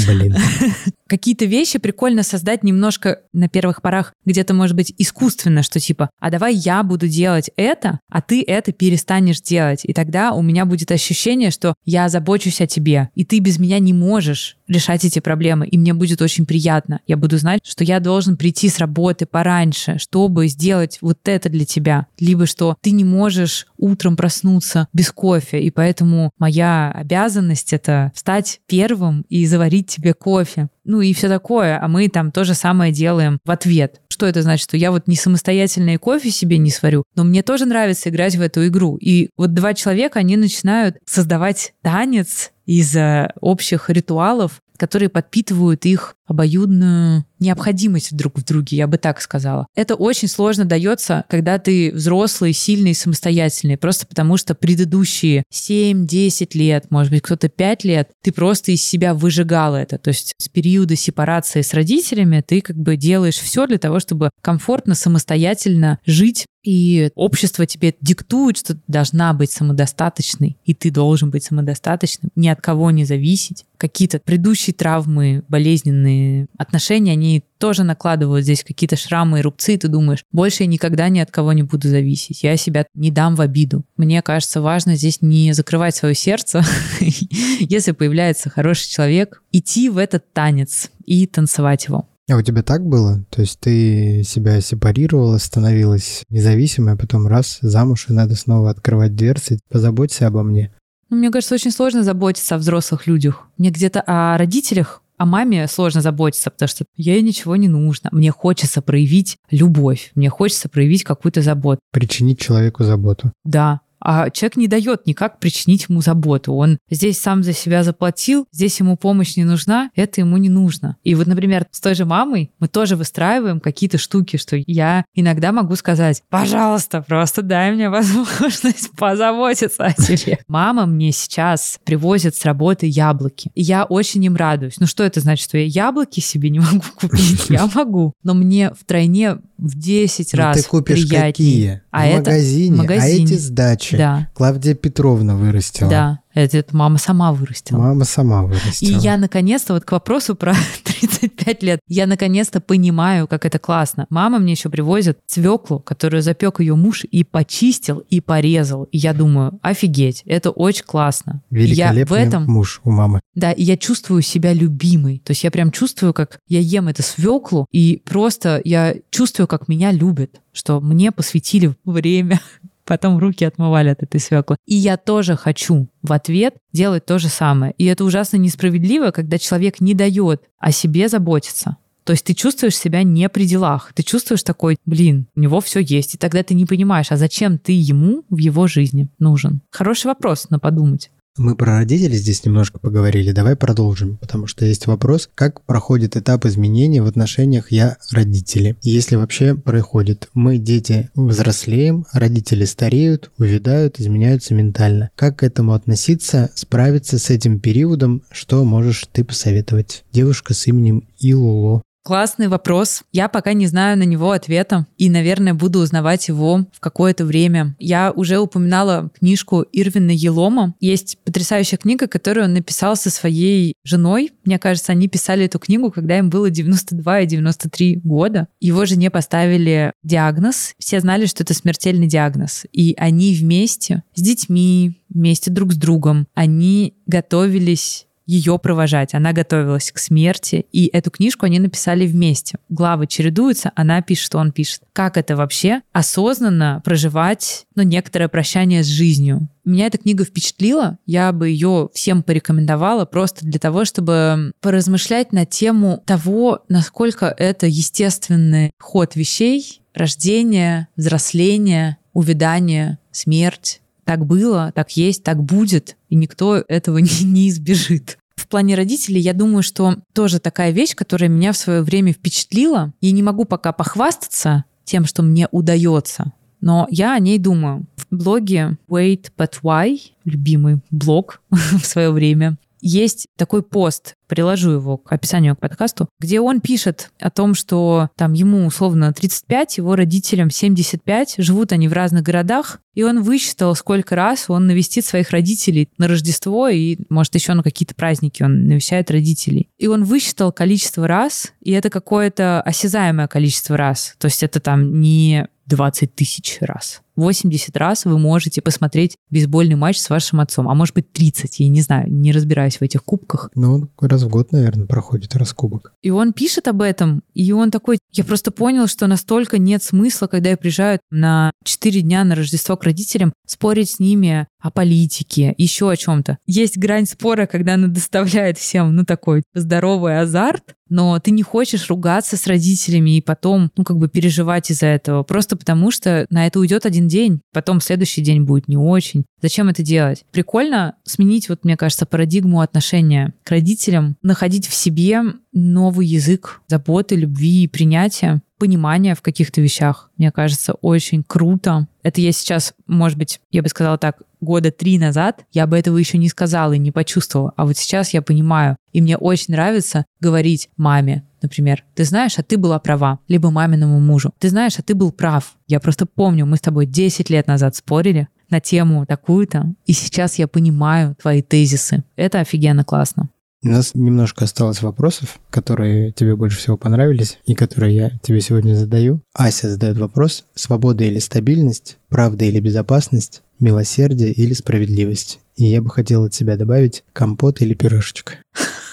Блин. Какие-то вещи прикольно создать немножко на первых порах где-то, может быть, искусственно, что типа, а давай я буду делать это, а ты это перестанешь делать. И тогда у меня будет ощущение, что я забочусь о тебе, и ты без меня не можешь решать эти проблемы, и мне будет очень приятно. Я буду знать, что я должен прийти с работы пораньше, чтобы сделать вот это для тебя. Либо что ты не можешь утром проснуться без кофе, и поэтому моя обязанность — это встать первым и заварить тебе кофе. Ну и все такое, а мы там то же самое делаем в ответ. Что это значит? Что я вот не самостоятельно и кофе себе не сварю, но мне тоже нравится играть в эту игру. И вот два человека, они начинают создавать танец из общих ритуалов, которые подпитывают их обоюдную необходимость друг в друге, я бы так сказала. Это очень сложно дается, когда ты взрослый, сильный, самостоятельный, просто потому что предыдущие 7-10 лет, может быть, кто-то 5 лет, ты просто из себя выжигал это. То есть с периода сепарации с родителями ты как бы делаешь все для того, чтобы комфортно, самостоятельно жить и общество тебе диктует, что ты должна быть самодостаточной, и ты должен быть самодостаточным, ни от кого не зависеть. Какие-то предыдущие травмы, болезненные отношения, они тоже накладывают здесь какие-то шрамы и рубцы, и ты думаешь, больше я никогда ни от кого не буду зависеть, я себя не дам в обиду. Мне кажется, важно здесь не закрывать свое сердце, если появляется хороший человек, идти в этот танец и танцевать его. А у тебя так было? То есть ты себя сепарировала, становилась независимой, а потом раз, замуж, и надо снова открывать дверцы. Позаботься обо мне. Ну, мне кажется, очень сложно заботиться о взрослых людях. Мне где-то о родителях, о маме сложно заботиться, потому что ей ничего не нужно. Мне хочется проявить любовь, мне хочется проявить какую-то заботу. Причинить человеку заботу. Да, а человек не дает никак причинить ему заботу. Он здесь сам за себя заплатил, здесь ему помощь не нужна, это ему не нужно. И вот, например, с той же мамой мы тоже выстраиваем какие-то штуки, что я иногда могу сказать, пожалуйста, просто дай мне возможность позаботиться о тебе. Мама мне сейчас привозит с работы яблоки. И я очень им радуюсь. Ну что это значит, что я яблоки себе не могу купить? Я могу. Но мне втройне в 10 Но ну, раз ты купишь приятнее. какие? А в это магазине, магазине, а эти с дачи. Да. Клавдия Петровна вырастила. Да. Это, мама сама вырастила. Мама сама вырастила. И я наконец-то, вот к вопросу про 35 лет, я наконец-то понимаю, как это классно. Мама мне еще привозит свеклу, которую запек ее муж и почистил, и порезал. И я думаю, офигеть, это очень классно. Великолепный я в этом, муж у мамы. Да, и я чувствую себя любимой. То есть я прям чувствую, как я ем эту свеклу, и просто я чувствую, как меня любят что мне посвятили время, потом руки отмывали от этой свеклы. И я тоже хочу в ответ делать то же самое. И это ужасно несправедливо, когда человек не дает о себе заботиться. То есть ты чувствуешь себя не при делах. Ты чувствуешь такой, блин, у него все есть. И тогда ты не понимаешь, а зачем ты ему в его жизни нужен? Хороший вопрос на подумать. Мы про родителей здесь немножко поговорили, давай продолжим, потому что есть вопрос, как проходит этап изменений в отношениях я-родители. Если вообще происходит, мы, дети, взрослеем, родители стареют, увядают, изменяются ментально. Как к этому относиться, справиться с этим периодом, что можешь ты посоветовать? Девушка с именем Илуло. Классный вопрос. Я пока не знаю на него ответа и, наверное, буду узнавать его в какое-то время. Я уже упоминала книжку Ирвина Елома. Есть потрясающая книга, которую он написал со своей женой. Мне кажется, они писали эту книгу, когда им было 92 и 93 года. Его жене поставили диагноз. Все знали, что это смертельный диагноз. И они вместе с детьми, вместе друг с другом, они готовились ее провожать. Она готовилась к смерти, и эту книжку они написали вместе. Главы чередуются, она пишет, он пишет. Как это вообще осознанно проживать, ну, некоторое прощание с жизнью? Меня эта книга впечатлила, я бы ее всем порекомендовала просто для того, чтобы поразмышлять на тему того, насколько это естественный ход вещей, рождение, взросление, увядание, смерть, так было, так есть, так будет, и никто этого не, не избежит. В плане родителей, я думаю, что тоже такая вещь, которая меня в свое время впечатлила. Я не могу пока похвастаться тем, что мне удается. но я о ней думаю. В блоге Wait But Why, любимый блог в свое время, есть такой пост, приложу его к описанию к подкасту, где он пишет о том, что там ему условно 35, его родителям 75, живут они в разных городах, и он высчитал, сколько раз он навестит своих родителей на Рождество и, может, еще на какие-то праздники он навещает родителей. И он высчитал количество раз, и это какое-то осязаемое количество раз. То есть это там не 20 тысяч раз. 80 раз вы можете посмотреть бейсбольный матч с вашим отцом, а может быть 30, я не знаю, не разбираюсь в этих кубках. Ну, раз в год, наверное, проходит раз кубок. И он пишет об этом, и он такой, я просто понял, что настолько нет смысла, когда я приезжаю на 4 дня на Рождество к родителям, спорить с ними о политике, еще о чем-то. Есть грань спора, когда она доставляет всем, ну, такой здоровый азарт, но ты не хочешь ругаться с родителями и потом, ну, как бы переживать из-за этого, просто потому что на это уйдет один день, потом следующий день будет не очень. Зачем это делать? Прикольно сменить, вот мне кажется, парадигму отношения к родителям, находить в себе новый язык заботы, любви и принятия, понимания в каких-то вещах. Мне кажется, очень круто. Это я сейчас, может быть, я бы сказала так, года три назад я бы этого еще не сказала и не почувствовала. А вот сейчас я понимаю. И мне очень нравится говорить маме, например, ты знаешь, а ты была права, либо маминому мужу, ты знаешь, а ты был прав. Я просто помню, мы с тобой 10 лет назад спорили, на тему такую-то, и сейчас я понимаю твои тезисы. Это офигенно классно. У нас немножко осталось вопросов, которые тебе больше всего понравились и которые я тебе сегодня задаю. Ася задает вопрос, свобода или стабильность, правда или безопасность, милосердие или справедливость. И я бы хотел от тебя добавить компот или пирожечка.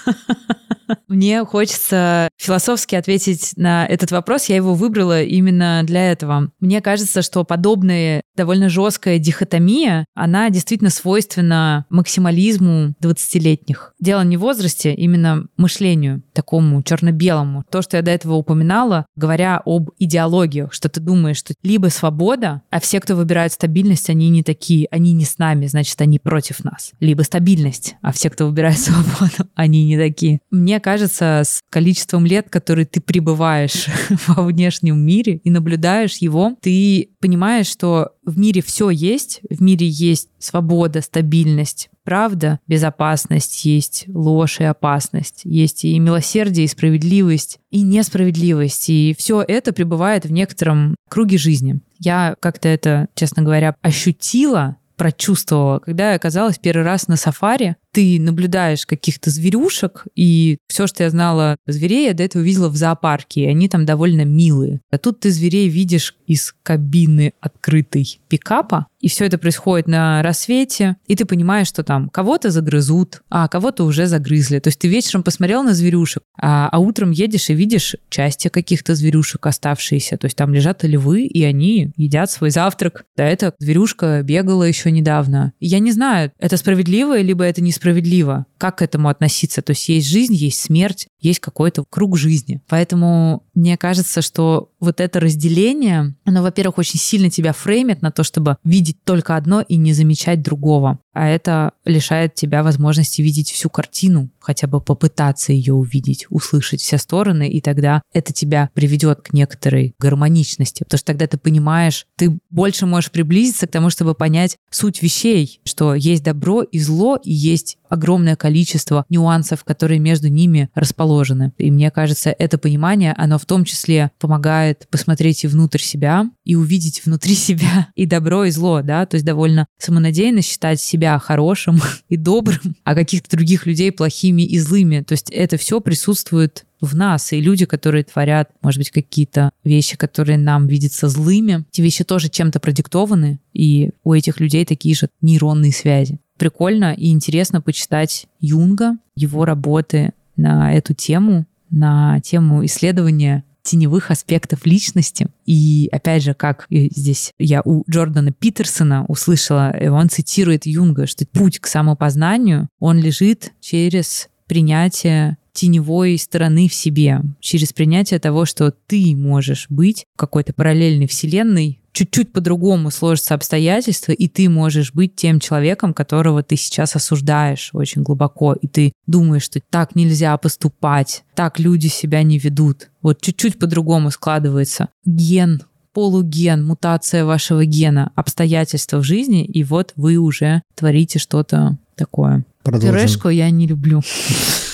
Мне хочется философски ответить на этот вопрос. Я его выбрала именно для этого. Мне кажется, что подобная довольно жесткая дихотомия, она действительно свойственна максимализму 20-летних. Дело не в возрасте, именно мышлению, такому черно-белому. То, что я до этого упоминала, говоря об идеологиях, что ты думаешь, что либо свобода, а все, кто выбирают стабильность, они не такие, они не с нами, значит, они против нас. Либо стабильность, а все, кто выбирает свободу, они не такие. Мне кажется, с количеством лет, которые ты пребываешь во внешнем мире и наблюдаешь его, ты понимаешь, что в мире все есть, в мире есть свобода, стабильность, правда, безопасность, есть ложь и опасность, есть и милосердие, и справедливость, и несправедливость, и все это пребывает в некотором круге жизни. Я как-то это, честно говоря, ощутила прочувствовала, когда я оказалась первый раз на сафари ты наблюдаешь каких-то зверюшек, и все, что я знала зверей, я до этого видела в зоопарке, и они там довольно милые. А тут ты зверей видишь из кабины открытой пикапа, и все это происходит на рассвете, и ты понимаешь, что там кого-то загрызут, а кого-то уже загрызли. То есть ты вечером посмотрел на зверюшек, а, а утром едешь и видишь части каких-то зверюшек оставшиеся. То есть там лежат львы, и они едят свой завтрак. Да, эта зверюшка бегала еще недавно. Я не знаю, это справедливо, либо это несправедливо справедливо, как к этому относиться. То есть есть жизнь, есть смерть, есть какой-то круг жизни. Поэтому мне кажется, что вот это разделение, оно, во-первых, очень сильно тебя фреймит на то, чтобы видеть только одно и не замечать другого. А это лишает тебя возможности видеть всю картину, хотя бы попытаться ее увидеть, услышать все стороны, и тогда это тебя приведет к некоторой гармоничности, потому что тогда ты понимаешь, ты больше можешь приблизиться к тому, чтобы понять суть вещей, что есть добро и зло, и есть огромное количество нюансов, которые между ними расположены. И мне кажется, это понимание, оно в том числе помогает посмотреть и внутрь себя, и увидеть внутри себя и добро, и зло, да, то есть довольно самонадеянно считать себя хорошим и добрым, а каких-то других людей плохими и злыми. То есть это все присутствует в нас. И люди, которые творят, может быть, какие-то вещи, которые нам видятся злыми, эти вещи тоже чем-то продиктованы, и у этих людей такие же нейронные связи прикольно и интересно почитать Юнга, его работы на эту тему, на тему исследования теневых аспектов личности. И опять же, как здесь я у Джордана Питерсона услышала, он цитирует Юнга, что путь к самопознанию, он лежит через принятие теневой стороны в себе, через принятие того, что ты можешь быть в какой-то параллельной вселенной, чуть-чуть по-другому сложатся обстоятельства, и ты можешь быть тем человеком, которого ты сейчас осуждаешь очень глубоко, и ты думаешь, что так нельзя поступать, так люди себя не ведут. Вот чуть-чуть по-другому складывается ген полуген, мутация вашего гена, обстоятельства в жизни, и вот вы уже творите что-то такое. Продолжим. Пюрешку я не люблю.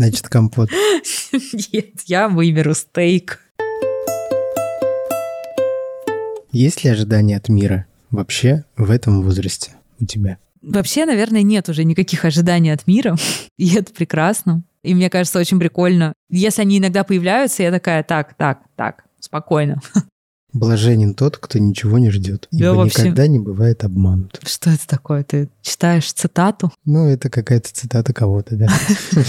Значит, компот. Нет, я выберу стейк. Есть ли ожидания от мира вообще в этом возрасте у тебя? Вообще, наверное, нет уже никаких ожиданий от мира, и это прекрасно. И мне кажется, очень прикольно. Если они иногда появляются, я такая, так, так, так, спокойно. Блаженен тот, кто ничего не ждет, ибо да, вообще... никогда не бывает обманут. Что это такое? Ты читаешь цитату? Ну, это какая-то цитата кого-то, да.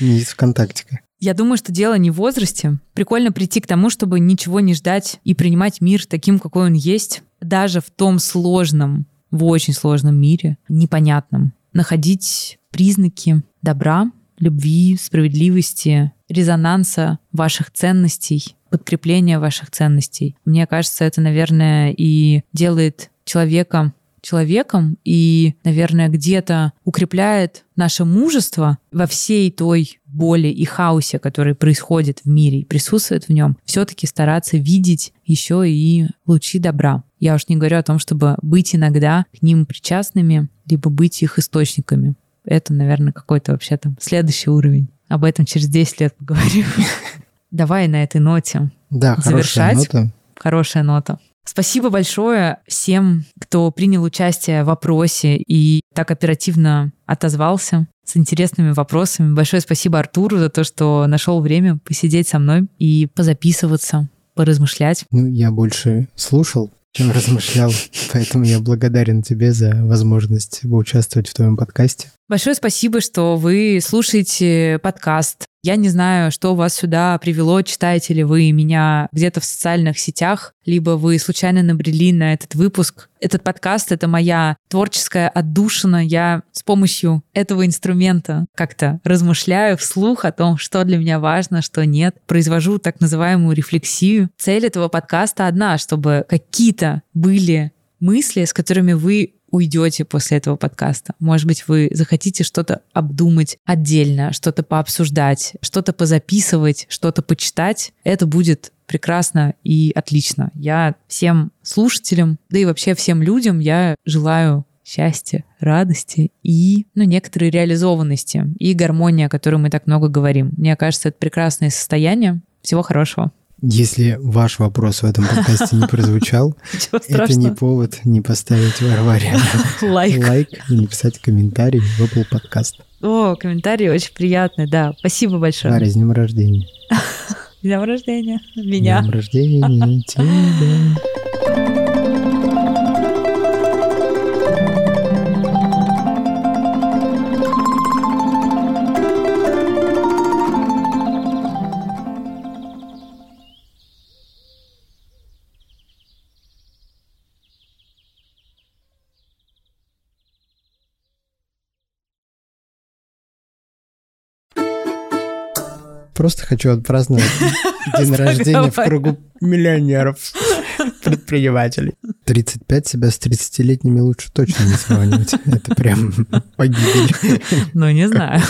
Не из ВКонтактика. Я думаю, что дело не в возрасте. Прикольно прийти к тому, чтобы ничего не ждать и принимать мир таким, какой он есть, даже в том сложном, в очень сложном мире, непонятном. Находить признаки добра, любви, справедливости, резонанса ваших ценностей, подкрепления ваших ценностей. Мне кажется, это, наверное, и делает человека человеком и, наверное, где-то укрепляет наше мужество во всей той боли и хаосе, который происходит в мире и присутствует в нем, все-таки стараться видеть еще и лучи добра. Я уж не говорю о том, чтобы быть иногда к ним причастными, либо быть их источниками. Это, наверное, какой-то вообще там следующий уровень. Об этом через 10 лет поговорим. Давай на этой ноте да, завершать. Хорошая нота. Хорошая нота. Спасибо большое всем, кто принял участие в вопросе и так оперативно отозвался с интересными вопросами. Большое спасибо Артуру за то, что нашел время посидеть со мной и позаписываться, поразмышлять. Ну, я больше слушал, чем размышлял. Поэтому я благодарен тебе за возможность поучаствовать в твоем подкасте. Большое спасибо, что вы слушаете подкаст. Я не знаю, что вас сюда привело, читаете ли вы меня где-то в социальных сетях, либо вы случайно набрели на этот выпуск. Этот подкаст — это моя творческая отдушина. Я с помощью этого инструмента как-то размышляю вслух о том, что для меня важно, что нет. Произвожу так называемую рефлексию. Цель этого подкаста одна, чтобы какие-то были мысли, с которыми вы уйдете после этого подкаста. Может быть, вы захотите что-то обдумать отдельно, что-то пообсуждать, что-то позаписывать, что-то почитать. Это будет прекрасно и отлично. Я всем слушателям, да и вообще всем людям я желаю счастья, радости и, ну, некоторой реализованности и гармонии, о которой мы так много говорим. Мне кажется, это прекрасное состояние. Всего хорошего. Если ваш вопрос в этом подкасте не прозвучал, это не повод не поставить Варваре лайк. лайк и не писать комментарий в Apple Podcast. О, комментарий очень приятный, да. Спасибо большое. Варя, с днем рождения. С днем рождения. Меня. С днем рождения тебя. Просто хочу отпраздновать день рождения в кругу миллионеров, предпринимателей. 35 себя с 30-летними лучше точно не сравнивать. Это прям погибель. Ну, не знаю.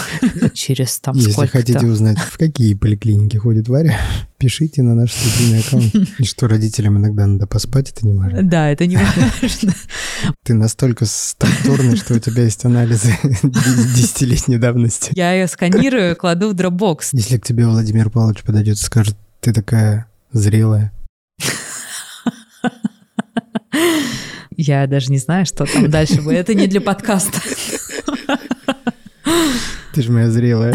Через там Если хотите узнать, в какие поликлиники ходит Варя, пишите на наш студийный аккаунт. И что родителям иногда надо поспать, это не важно. Да, это не важно. Ты настолько структурный, что у тебя есть анализы десятилетней давности. Я ее сканирую, кладу в Dropbox. Если к тебе Владимир Павлович подойдет и скажет, ты такая зрелая, я даже не знаю, что там дальше будет. Это не для подкаста. Ты же моя зрелая.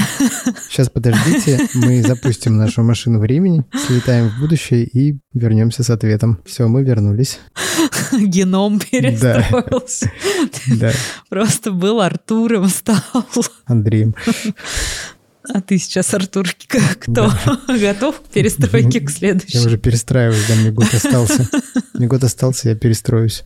Сейчас подождите, мы запустим нашу машину времени, слетаем в будущее и вернемся с ответом. Все, мы вернулись. Геном перестроился. Да. Просто был Артуром, стал. Андреем. А ты сейчас, Артур, кто? Да. Готов к перестройке к следующей? Я уже перестраиваюсь, да, мне год остался. Мне год остался, я перестроюсь.